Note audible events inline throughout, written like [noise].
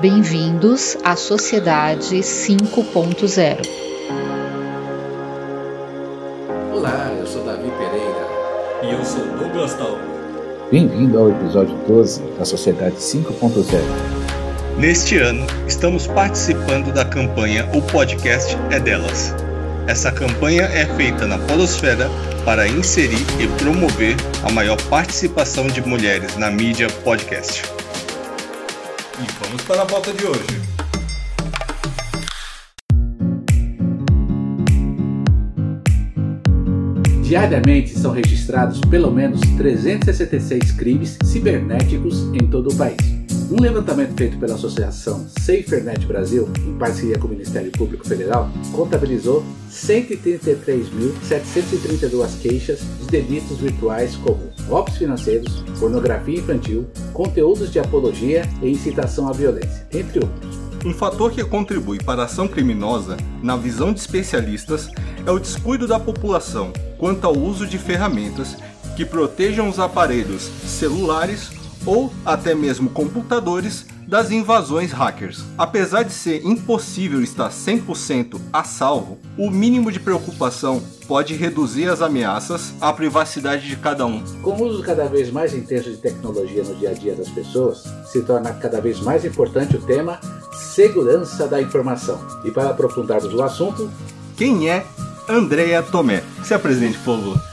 Bem-vindos à Sociedade 5.0. Olá, eu sou Davi Pereira. E eu sou Douglas Tal. Bem-vindo ao episódio 12 da Sociedade 5.0. Neste ano, estamos participando da campanha O Podcast é Delas. Essa campanha é feita na Podosfera para inserir e promover a maior participação de mulheres na mídia podcast. E vamos para a pauta de hoje. Diariamente são registrados pelo menos 366 crimes cibernéticos em todo o país. Um levantamento feito pela Associação SaferNet Brasil, em parceria com o Ministério Público Federal, contabilizou 133.732 queixas de delitos virtuais como golpes financeiros, pornografia infantil, conteúdos de apologia e incitação à violência, entre outros. Um fator que contribui para a ação criminosa, na visão de especialistas, é o descuido da população quanto ao uso de ferramentas que protejam os aparelhos celulares ou até mesmo computadores das invasões hackers. Apesar de ser impossível estar 100% a salvo, o mínimo de preocupação pode reduzir as ameaças à privacidade de cada um. Com o uso cada vez mais intenso de tecnologia no dia a dia das pessoas, se torna cada vez mais importante o tema segurança da informação. E para aprofundarmos o assunto, quem é Andrea Tomé? Se apresente, por favor.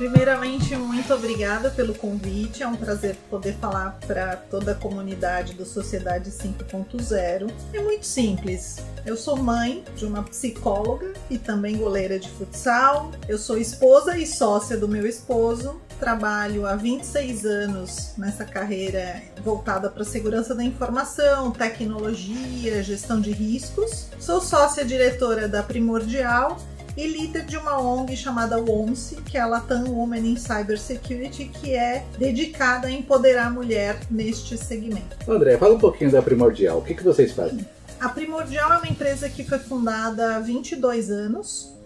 Primeiramente, muito obrigada pelo convite. É um prazer poder falar para toda a comunidade do Sociedade 5.0. É muito simples. Eu sou mãe de uma psicóloga e também goleira de futsal. Eu sou esposa e sócia do meu esposo. Trabalho há 26 anos nessa carreira voltada para segurança da informação, tecnologia, gestão de riscos. Sou sócia diretora da Primordial e líder de uma ONG chamada WOMSE, que é a Latam Women in Cybersecurity, que é dedicada a empoderar a mulher neste segmento. André, fala um pouquinho da Primordial. O que, que vocês fazem? A Primordial é uma empresa que foi fundada há 22 anos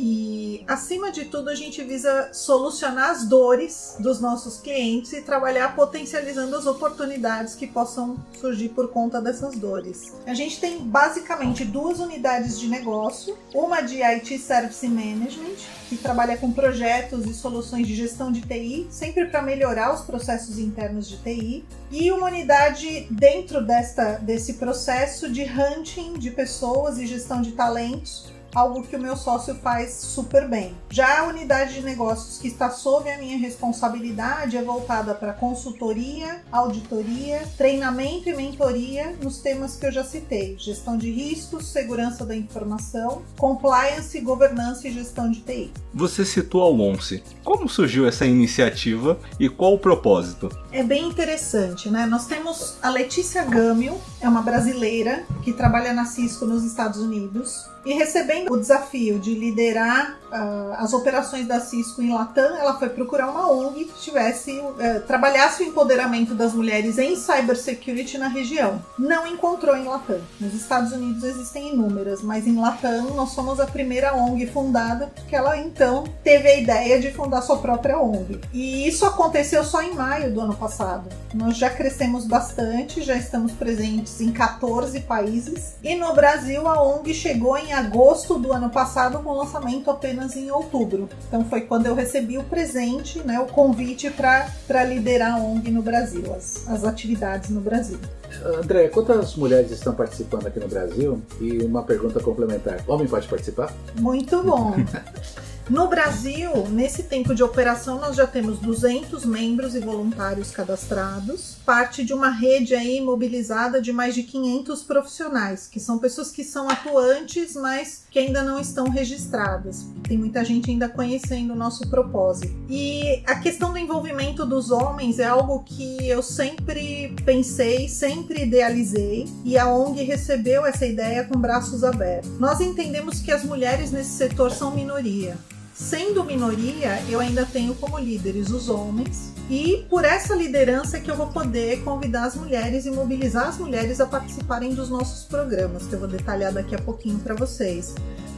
e, acima de tudo, a gente visa solucionar as dores dos nossos clientes e trabalhar potencializando as oportunidades que possam surgir por conta dessas dores. A gente tem basicamente duas unidades de negócio: uma de IT Service Management, que trabalha com projetos e soluções de gestão de TI, sempre para melhorar os processos internos de TI, e uma unidade dentro desta, desse processo de hunting de pessoas e gestão de talentos algo que o meu sócio faz super bem. Já a unidade de negócios que está sob a minha responsabilidade é voltada para consultoria, auditoria, treinamento e mentoria nos temas que eu já citei: gestão de riscos, segurança da informação, compliance, governança e gestão de TI. Você citou a ONCE. Como surgiu essa iniciativa e qual o propósito? É bem interessante, né? Nós temos a Letícia Gâmio, é uma brasileira que trabalha na Cisco nos Estados Unidos e recebendo o desafio de liderar uh, as operações da Cisco em Latam, ela foi procurar uma ONG que tivesse, uh, trabalhasse o empoderamento das mulheres em cybersecurity na região. Não encontrou em Latam. Nos Estados Unidos existem inúmeras, mas em Latam nós somos a primeira ONG fundada, porque ela então teve a ideia de fundar sua própria ONG. E isso aconteceu só em maio do ano passado. Nós já crescemos bastante, já estamos presentes em 14 países e no Brasil a ONG chegou em agosto do ano passado com lançamento apenas em outubro. Então foi quando eu recebi o presente, né, o convite para liderar a ONG no Brasil, as, as atividades no Brasil. André, quantas mulheres estão participando aqui no Brasil? E uma pergunta complementar: homem pode participar? Muito bom. [laughs] No Brasil, nesse tempo de operação, nós já temos 200 membros e voluntários cadastrados, parte de uma rede aí mobilizada de mais de 500 profissionais, que são pessoas que são atuantes, mas que ainda não estão registradas. Tem muita gente ainda conhecendo o nosso propósito. E a questão do envolvimento dos homens é algo que eu sempre pensei, sempre idealizei, e a ONG recebeu essa ideia com braços abertos. Nós entendemos que as mulheres nesse setor são minoria. Sendo minoria, eu ainda tenho como líderes os homens, e por essa liderança que eu vou poder convidar as mulheres e mobilizar as mulheres a participarem dos nossos programas, que eu vou detalhar daqui a pouquinho para vocês.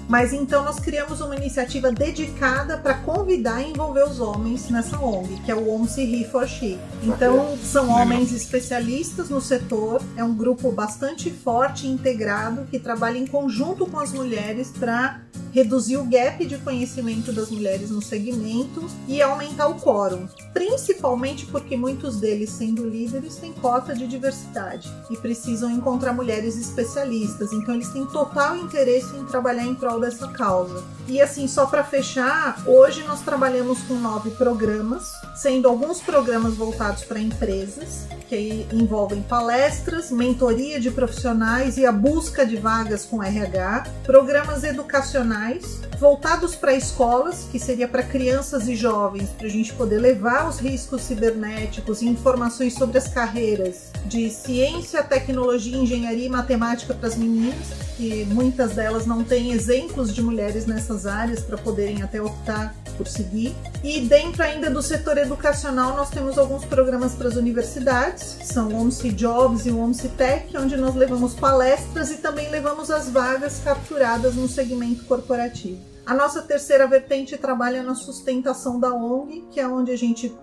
Mas então nós criamos uma iniciativa dedicada para convidar e envolver os homens nessa ONG, que é o ONC He for She. Então são homens especialistas no setor, é um grupo bastante forte e integrado que trabalha em conjunto com as mulheres para reduzir o gap de conhecimento das mulheres no segmento e aumentar o quórum, principalmente porque muitos deles, sendo líderes, têm cota de diversidade e precisam encontrar mulheres especialistas, então eles têm total interesse em trabalhar em prol dessa causa. E assim, só para fechar, hoje nós trabalhamos com nove programas, sendo alguns programas voltados para empresas, que envolvem palestras, mentoria de profissionais e a busca de vagas com RH, programas educacionais voltados para escolas, que seria para crianças e jovens, para a gente poder levar os riscos cibernéticos e informações sobre as carreiras de ciência, tecnologia, engenharia e matemática para as meninas, que muitas delas não têm exemplos de mulheres nessas áreas para poderem até optar por seguir. E dentro ainda do setor educacional, nós temos alguns programas para as universidades, são o OMSI Jobs e o OMSI Tech, onde nós levamos palestras e também levamos as vagas capturadas no segmento corporativo. A nossa terceira vertente trabalha na sustentação da ONG, que é onde a gente uh,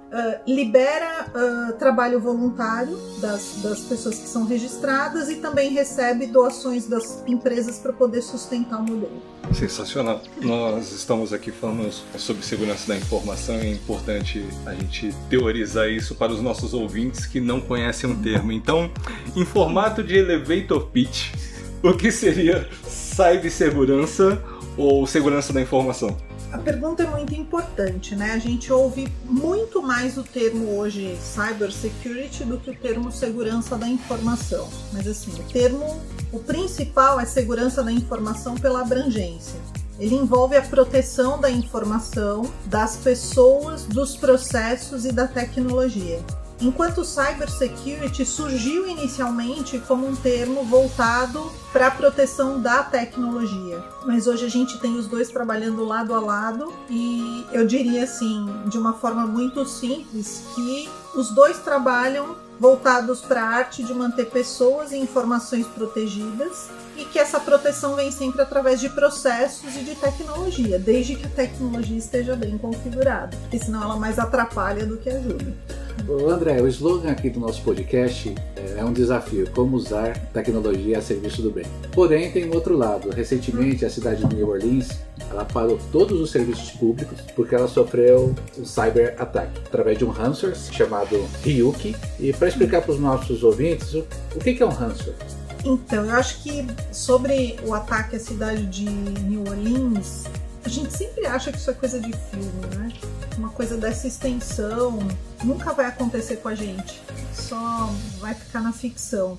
libera uh, trabalho voluntário das, das pessoas que são registradas e também recebe doações das empresas para poder sustentar o modelo. Sensacional. Nós estamos aqui falando sobre segurança da informação e é importante a gente teorizar isso para os nossos ouvintes que não conhecem o termo. Então, em formato de elevator pitch, o que seria cibersegurança ou segurança da informação? A pergunta é muito importante, né? A gente ouve muito mais o termo hoje cybersecurity do que o termo segurança da informação. Mas assim, o termo, o principal é segurança da informação pela abrangência. Ele envolve a proteção da informação, das pessoas, dos processos e da tecnologia. Enquanto cybersecurity surgiu inicialmente como um termo voltado para a proteção da tecnologia, mas hoje a gente tem os dois trabalhando lado a lado e eu diria assim, de uma forma muito simples, que os dois trabalham voltados para a arte de manter pessoas e informações protegidas e que essa proteção vem sempre através de processos e de tecnologia, desde que a tecnologia esteja bem configurada, porque senão ela mais atrapalha do que ajuda. André, o slogan aqui do nosso podcast é um desafio, como usar tecnologia a serviço do bem. Porém, tem um outro lado. Recentemente, a cidade de New Orleans ela parou todos os serviços públicos porque ela sofreu um cyber ataque através de um ransomware chamado Ryuki. E para explicar para os nossos ouvintes, o, que é um ransomware? Então, eu acho que sobre o ataque à cidade de New Orleans, a gente sempre acha que isso é coisa de filme, né? Uma coisa dessa extensão nunca vai acontecer com a gente, só vai ficar na ficção.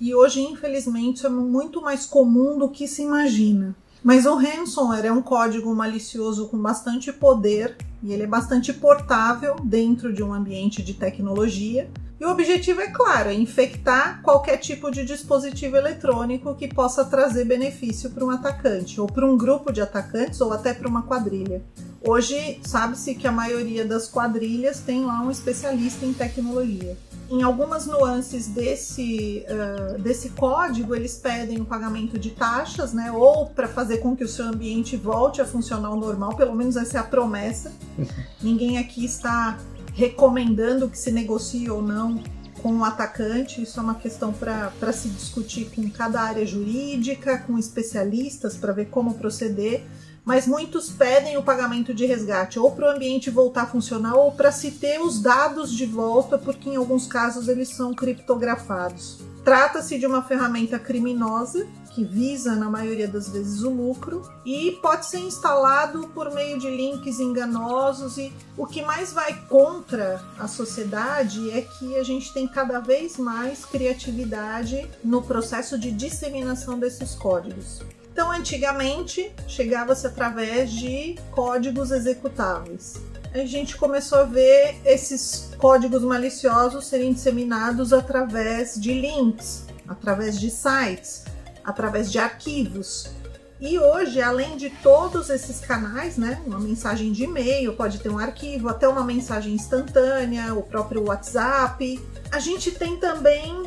E hoje, infelizmente, é muito mais comum do que se imagina. Mas o ransomware é um código malicioso com bastante poder e ele é bastante portável dentro de um ambiente de tecnologia e o objetivo é claro, é infectar qualquer tipo de dispositivo eletrônico que possa trazer benefício para um atacante, ou para um grupo de atacantes, ou até para uma quadrilha. Hoje sabe-se que a maioria das quadrilhas tem lá um especialista em tecnologia. Em algumas nuances desse, uh, desse código, eles pedem o pagamento de taxas, né? Ou para fazer com que o seu ambiente volte a funcionar ao normal, pelo menos essa é a promessa. Ninguém aqui está recomendando que se negocie ou não com o atacante. Isso é uma questão para se discutir com cada área jurídica, com especialistas, para ver como proceder. Mas muitos pedem o pagamento de resgate ou para o ambiente voltar a funcionar ou para se ter os dados de volta, porque em alguns casos eles são criptografados. Trata-se de uma ferramenta criminosa que visa, na maioria das vezes, o lucro e pode ser instalado por meio de links enganosos. E o que mais vai contra a sociedade é que a gente tem cada vez mais criatividade no processo de disseminação desses códigos. Então, antigamente, chegava-se através de códigos executáveis a gente começou a ver esses códigos maliciosos serem disseminados através de links, através de sites, através de arquivos. E hoje, além de todos esses canais, né, uma mensagem de e-mail, pode ter um arquivo, até uma mensagem instantânea, o próprio WhatsApp, a gente tem também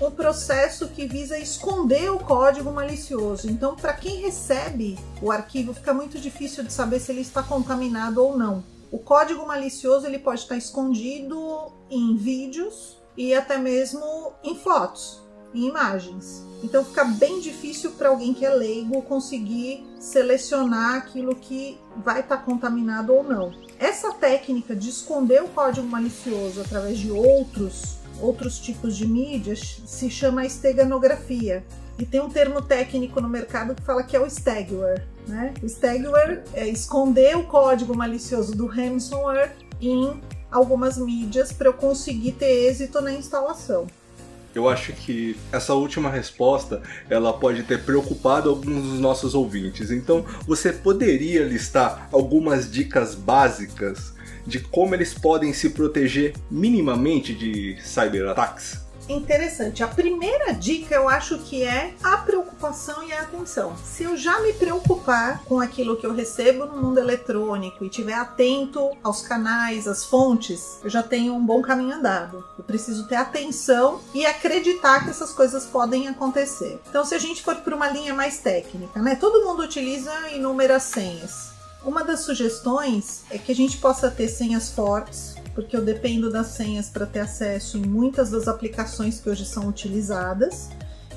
um processo que visa esconder o código malicioso. Então, para quem recebe o arquivo, fica muito difícil de saber se ele está contaminado ou não. O código malicioso ele pode estar escondido em vídeos e até mesmo em fotos, em imagens. Então fica bem difícil para alguém que é leigo conseguir selecionar aquilo que vai estar contaminado ou não. Essa técnica de esconder o código malicioso através de outros outros tipos de mídias se chama esteganografia. E tem um termo técnico no mercado que fala que é o stagware. Né? O stagware é esconder o código malicioso do ransomware em algumas mídias para eu conseguir ter êxito na instalação. Eu acho que essa última resposta ela pode ter preocupado alguns dos nossos ouvintes. Então, você poderia listar algumas dicas básicas de como eles podem se proteger minimamente de cyberataques? Interessante. A primeira dica eu acho que é a preocupação e a atenção. Se eu já me preocupar com aquilo que eu recebo no mundo eletrônico e estiver atento aos canais, às fontes, eu já tenho um bom caminho andado. Eu preciso ter atenção e acreditar que essas coisas podem acontecer. Então, se a gente for para uma linha mais técnica, né? Todo mundo utiliza inúmeras senhas. Uma das sugestões é que a gente possa ter senhas fortes, porque eu dependo das senhas para ter acesso em muitas das aplicações que hoje são utilizadas,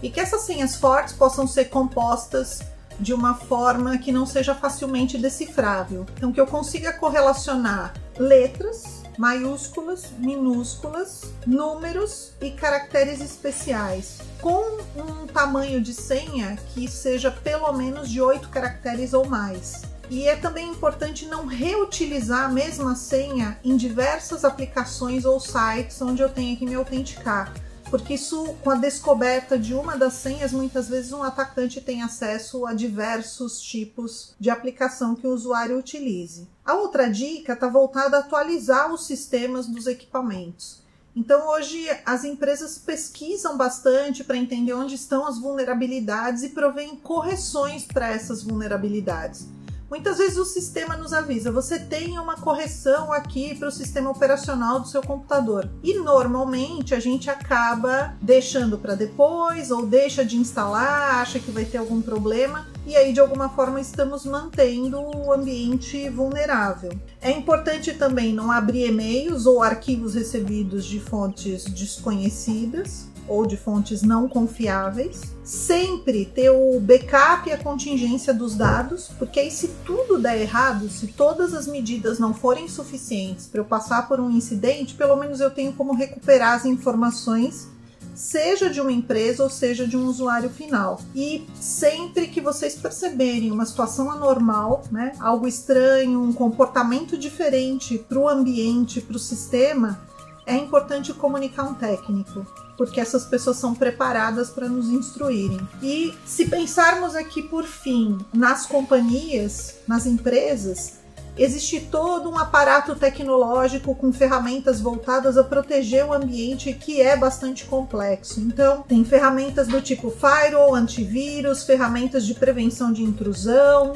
e que essas senhas fortes possam ser compostas de uma forma que não seja facilmente decifrável. Então, que eu consiga correlacionar letras, maiúsculas, minúsculas, números e caracteres especiais, com um tamanho de senha que seja pelo menos de oito caracteres ou mais. E é também importante não reutilizar a mesma senha em diversas aplicações ou sites onde eu tenho que me autenticar. Porque isso, com a descoberta de uma das senhas, muitas vezes um atacante tem acesso a diversos tipos de aplicação que o usuário utilize. A outra dica está voltada a atualizar os sistemas dos equipamentos. Então, hoje, as empresas pesquisam bastante para entender onde estão as vulnerabilidades e provêm correções para essas vulnerabilidades. Muitas vezes o sistema nos avisa: você tem uma correção aqui para o sistema operacional do seu computador. E normalmente a gente acaba deixando para depois ou deixa de instalar, acha que vai ter algum problema e aí de alguma forma estamos mantendo o ambiente vulnerável. É importante também não abrir e-mails ou arquivos recebidos de fontes desconhecidas ou de fontes não confiáveis. Sempre ter o backup e a contingência dos dados, porque aí se tudo der errado, se todas as medidas não forem suficientes para eu passar por um incidente, pelo menos eu tenho como recuperar as informações seja de uma empresa ou seja de um usuário final. E sempre que vocês perceberem uma situação anormal, né, algo estranho, um comportamento diferente para o ambiente, para o sistema, é importante comunicar um técnico porque essas pessoas são preparadas para nos instruírem. E se pensarmos aqui por fim nas companhias, nas empresas, existe todo um aparato tecnológico com ferramentas voltadas a proteger o ambiente que é bastante complexo. Então, tem ferramentas do tipo firewall, antivírus, ferramentas de prevenção de intrusão,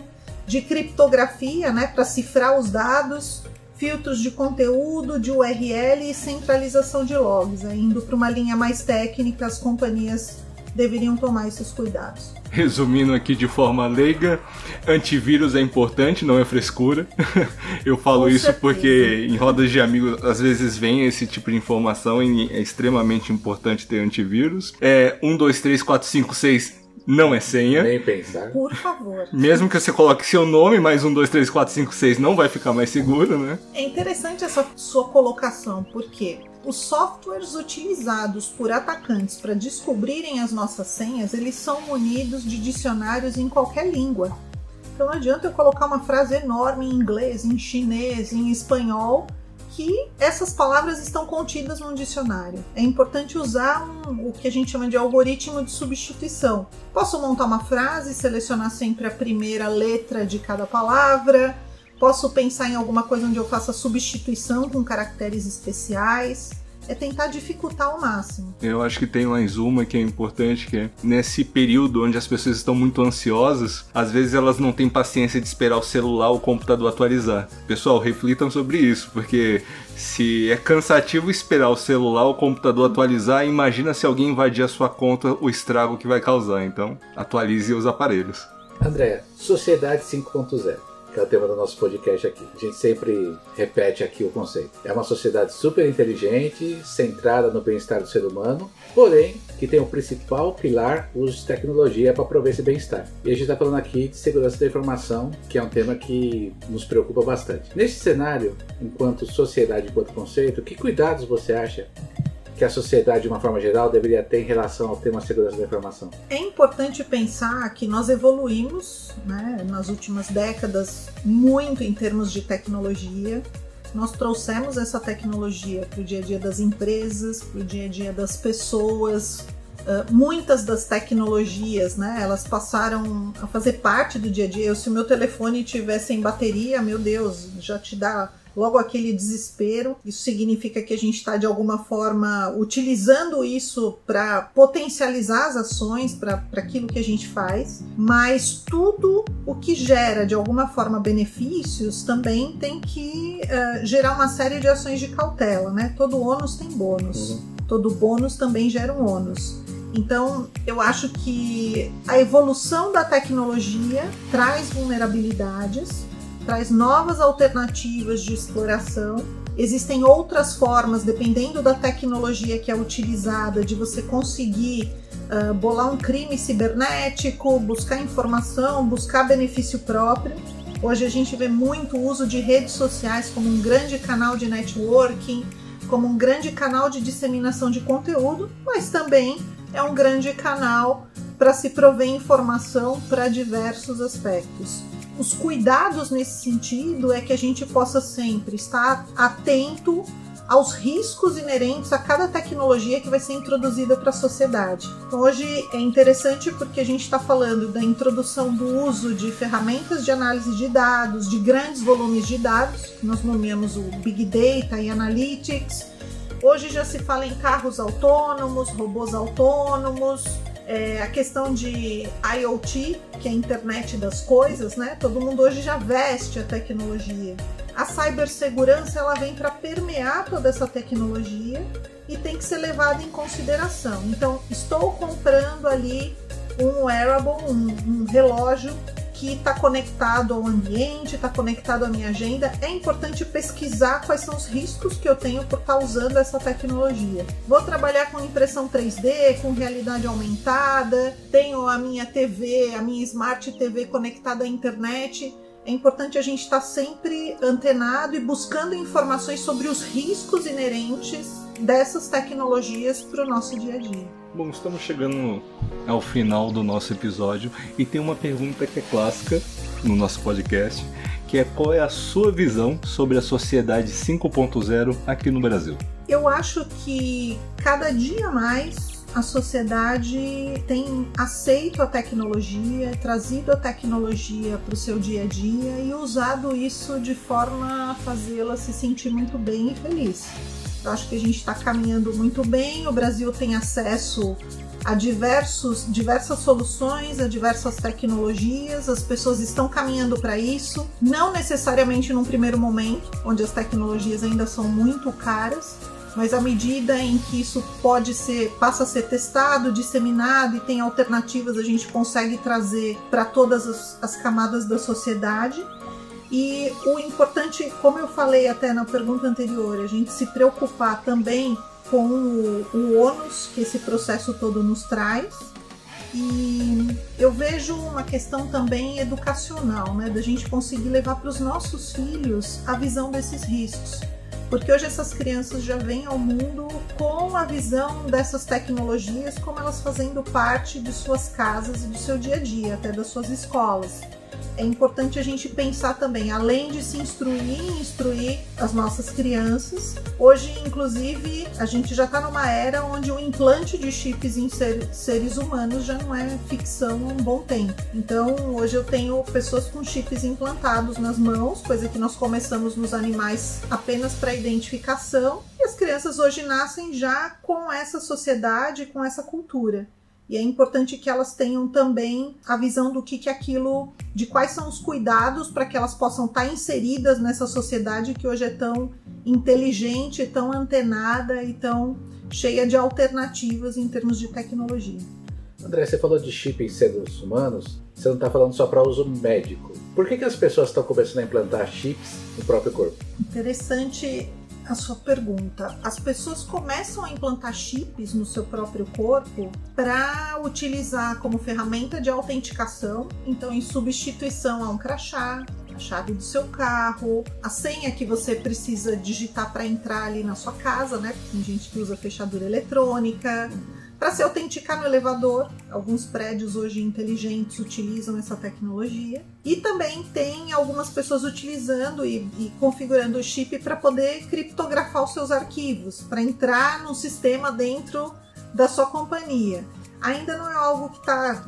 de criptografia, né, para cifrar os dados, filtros de conteúdo, de URL e centralização de logs. Indo para uma linha mais técnica, as companhias deveriam tomar esses cuidados. Resumindo aqui de forma leiga, antivírus é importante, não é frescura. [laughs] Eu falo Com isso certeza. porque em rodas de amigos às vezes vem esse tipo de informação e é extremamente importante ter antivírus. É 1, 2, 3, 4, 5, 6 não é senha. Nem pensar. Por favor. Mesmo que você coloque seu nome, mais um, dois, três, quatro, cinco, seis, não vai ficar mais seguro, né? É interessante essa sua colocação, porque os softwares utilizados por atacantes para descobrirem as nossas senhas, eles são munidos de dicionários em qualquer língua. Então não adianta eu colocar uma frase enorme em inglês, em chinês, em espanhol, que essas palavras estão contidas num dicionário. É importante usar um, o que a gente chama de algoritmo de substituição. Posso montar uma frase, selecionar sempre a primeira letra de cada palavra. Posso pensar em alguma coisa onde eu faça substituição com caracteres especiais. É tentar dificultar ao máximo. Eu acho que tem mais uma que é importante, que é nesse período onde as pessoas estão muito ansiosas, às vezes elas não têm paciência de esperar o celular ou o computador atualizar. Pessoal, reflitam sobre isso, porque se é cansativo esperar o celular ou o computador atualizar, imagina se alguém invadir a sua conta, o estrago que vai causar. Então, atualize os aparelhos. André, Sociedade 5.0 que é o tema do nosso podcast aqui. A gente sempre repete aqui o conceito. É uma sociedade super inteligente, centrada no bem-estar do ser humano, porém que tem o principal pilar o uso de tecnologia para prover esse bem-estar. E a gente está falando aqui de segurança da informação, que é um tema que nos preocupa bastante. Nesse cenário, enquanto sociedade, enquanto conceito, que cuidados você acha que a sociedade, de uma forma geral, deveria ter em relação ao tema segurança da informação? É importante pensar que nós evoluímos né, nas últimas décadas muito em termos de tecnologia. Nós trouxemos essa tecnologia para o dia a dia das empresas, para o dia a dia das pessoas. Uh, muitas das tecnologias, né, elas passaram a fazer parte do dia a dia. Se o meu telefone tivesse em bateria, meu Deus, já te dá logo aquele desespero. Isso significa que a gente está de alguma forma utilizando isso para potencializar as ações, para aquilo que a gente faz, mas tudo o que gera de alguma forma benefícios também tem que uh, gerar uma série de ações de cautela, né? Todo ônus tem bônus, uhum. todo bônus também gera um ônus. Então, eu acho que a evolução da tecnologia traz vulnerabilidades, traz novas alternativas de exploração. Existem outras formas, dependendo da tecnologia que é utilizada, de você conseguir uh, bolar um crime cibernético, buscar informação, buscar benefício próprio. Hoje a gente vê muito uso de redes sociais como um grande canal de networking, como um grande canal de disseminação de conteúdo, mas também é um grande canal para se prover informação para diversos aspectos os cuidados nesse sentido é que a gente possa sempre estar atento aos riscos inerentes a cada tecnologia que vai ser introduzida para a sociedade. Então, hoje é interessante porque a gente está falando da introdução do uso de ferramentas de análise de dados, de grandes volumes de dados, nós nomeamos o Big Data e Analytics. Hoje já se fala em carros autônomos, robôs autônomos, é, a questão de IoT, que é a internet das coisas, né? Todo mundo hoje já veste a tecnologia. A cibersegurança ela vem para permear toda essa tecnologia e tem que ser levada em consideração. Então, estou comprando ali um wearable, um, um relógio que está conectado ao ambiente, está conectado à minha agenda, é importante pesquisar quais são os riscos que eu tenho por estar tá usando essa tecnologia. Vou trabalhar com impressão 3D, com realidade aumentada, tenho a minha TV, a minha Smart TV conectada à internet. É importante a gente estar tá sempre antenado e buscando informações sobre os riscos inerentes dessas tecnologias para o nosso dia a dia. Bom, estamos chegando ao final do nosso episódio e tem uma pergunta que é clássica no nosso podcast, que é qual é a sua visão sobre a sociedade 5.0 aqui no Brasil? Eu acho que cada dia mais a sociedade tem aceito a tecnologia, trazido a tecnologia para o seu dia a dia e usado isso de forma a fazê-la se sentir muito bem e feliz. Eu acho que a gente está caminhando muito bem. O Brasil tem acesso a diversos, diversas soluções, a diversas tecnologias. As pessoas estão caminhando para isso, não necessariamente num primeiro momento, onde as tecnologias ainda são muito caras, mas à medida em que isso pode ser, passa a ser testado, disseminado e tem alternativas, a gente consegue trazer para todas as, as camadas da sociedade. E o importante, como eu falei até na pergunta anterior, a gente se preocupar também com o, o ônus que esse processo todo nos traz. E eu vejo uma questão também educacional, né, da gente conseguir levar para os nossos filhos a visão desses riscos. Porque hoje essas crianças já vêm ao mundo com a visão dessas tecnologias como elas fazendo parte de suas casas e do seu dia a dia, até das suas escolas. É importante a gente pensar também, além de se instruir instruir as nossas crianças. Hoje, inclusive, a gente já está numa era onde o implante de chips em ser, seres humanos já não é ficção há um bom tempo. Então, hoje eu tenho pessoas com chips implantados nas mãos, coisa que nós começamos nos animais apenas para identificação. E as crianças hoje nascem já com essa sociedade, com essa cultura. E é importante que elas tenham também a visão do que, que aquilo, de quais são os cuidados para que elas possam estar tá inseridas nessa sociedade que hoje é tão inteligente, tão antenada e tão cheia de alternativas em termos de tecnologia. André, você falou de chip em seres humanos, você não está falando só para uso médico. Por que, que as pessoas estão começando a implantar chips no próprio corpo? Interessante a sua pergunta. As pessoas começam a implantar chips no seu próprio corpo para utilizar como ferramenta de autenticação, então em substituição a um crachá, a chave do seu carro, a senha que você precisa digitar para entrar ali na sua casa, né? Tem gente que usa fechadura eletrônica para se autenticar no elevador. Alguns prédios hoje inteligentes utilizam essa tecnologia. E também tem algumas pessoas utilizando e, e configurando o chip para poder criptografar os seus arquivos, para entrar no sistema dentro da sua companhia. Ainda não é algo que está,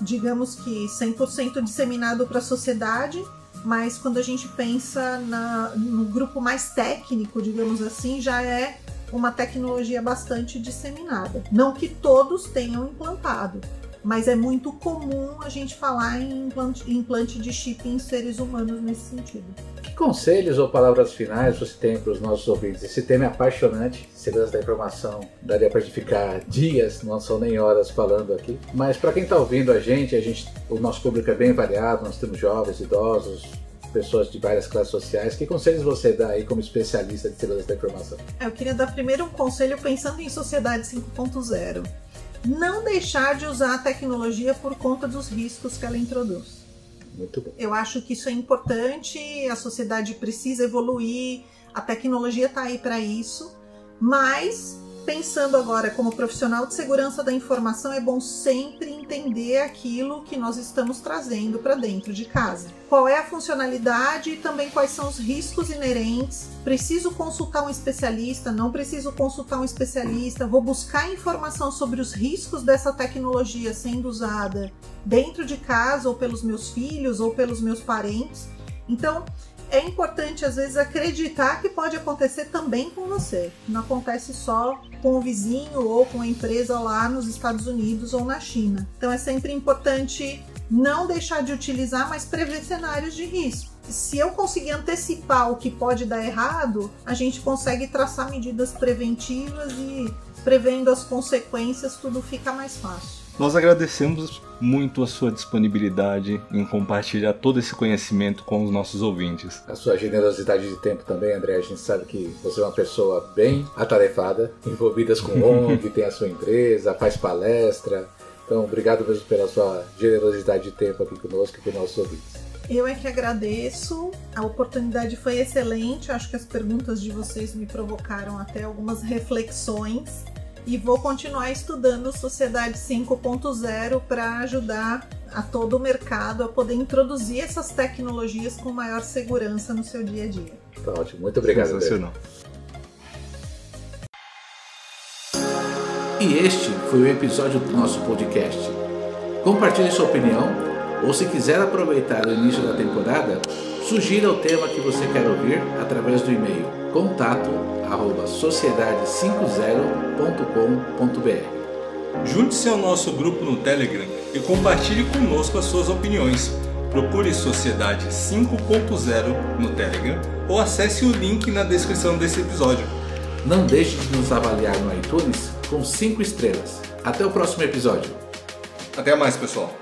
digamos que, 100% disseminado para a sociedade, mas quando a gente pensa na, no grupo mais técnico, digamos assim, já é uma tecnologia bastante disseminada. Não que todos tenham implantado, mas é muito comum a gente falar em implante, implante de chip em seres humanos nesse sentido. Que conselhos ou palavras finais você tem para os nossos ouvintes? Esse tema é apaixonante, segurança da informação, daria para ficar dias, não são nem horas falando aqui. Mas para quem está ouvindo a gente, a gente, o nosso público é bem variado, nós temos jovens, idosos, pessoas de várias classes sociais. Que conselhos você dá aí como especialista de segurança da informação? Eu queria dar primeiro um conselho pensando em sociedade 5.0. Não deixar de usar a tecnologia por conta dos riscos que ela introduz. Muito bom. Eu acho que isso é importante, a sociedade precisa evoluir, a tecnologia está aí para isso, mas Pensando agora como profissional de segurança da informação, é bom sempre entender aquilo que nós estamos trazendo para dentro de casa. Qual é a funcionalidade e também quais são os riscos inerentes. Preciso consultar um especialista? Não preciso consultar um especialista? Vou buscar informação sobre os riscos dessa tecnologia sendo usada dentro de casa ou pelos meus filhos ou pelos meus parentes. Então, é importante às vezes acreditar que pode acontecer também com você. Não acontece só com o vizinho ou com a empresa lá nos Estados Unidos ou na China. Então é sempre importante não deixar de utilizar, mas prever cenários de risco. Se eu conseguir antecipar o que pode dar errado, a gente consegue traçar medidas preventivas e prevendo as consequências, tudo fica mais fácil. Nós agradecemos muito a sua disponibilidade em compartilhar todo esse conhecimento com os nossos ouvintes. A sua generosidade de tempo também, André. A gente sabe que você é uma pessoa bem atarefada, envolvida com [laughs] ONG, tem a sua empresa, faz palestra. Então, obrigado mesmo pela sua generosidade de tempo aqui conosco e com nossos ouvintes. Eu é que agradeço. A oportunidade foi excelente. Acho que as perguntas de vocês me provocaram até algumas reflexões e vou continuar estudando Sociedade 5.0 para ajudar a todo o mercado a poder introduzir essas tecnologias com maior segurança no seu dia a dia. Tá ótimo, muito obrigado. Sensacional. E este foi o episódio do nosso podcast. Compartilhe sua opinião ou se quiser aproveitar o início da temporada, sugira o tema que você quer ouvir através do e-mail contato sociedade50.com.br. Junte-se ao nosso grupo no Telegram e compartilhe conosco as suas opiniões. Procure Sociedade 5.0 no Telegram ou acesse o link na descrição desse episódio. Não deixe de nos avaliar no iTunes com 5 estrelas. Até o próximo episódio. Até mais, pessoal.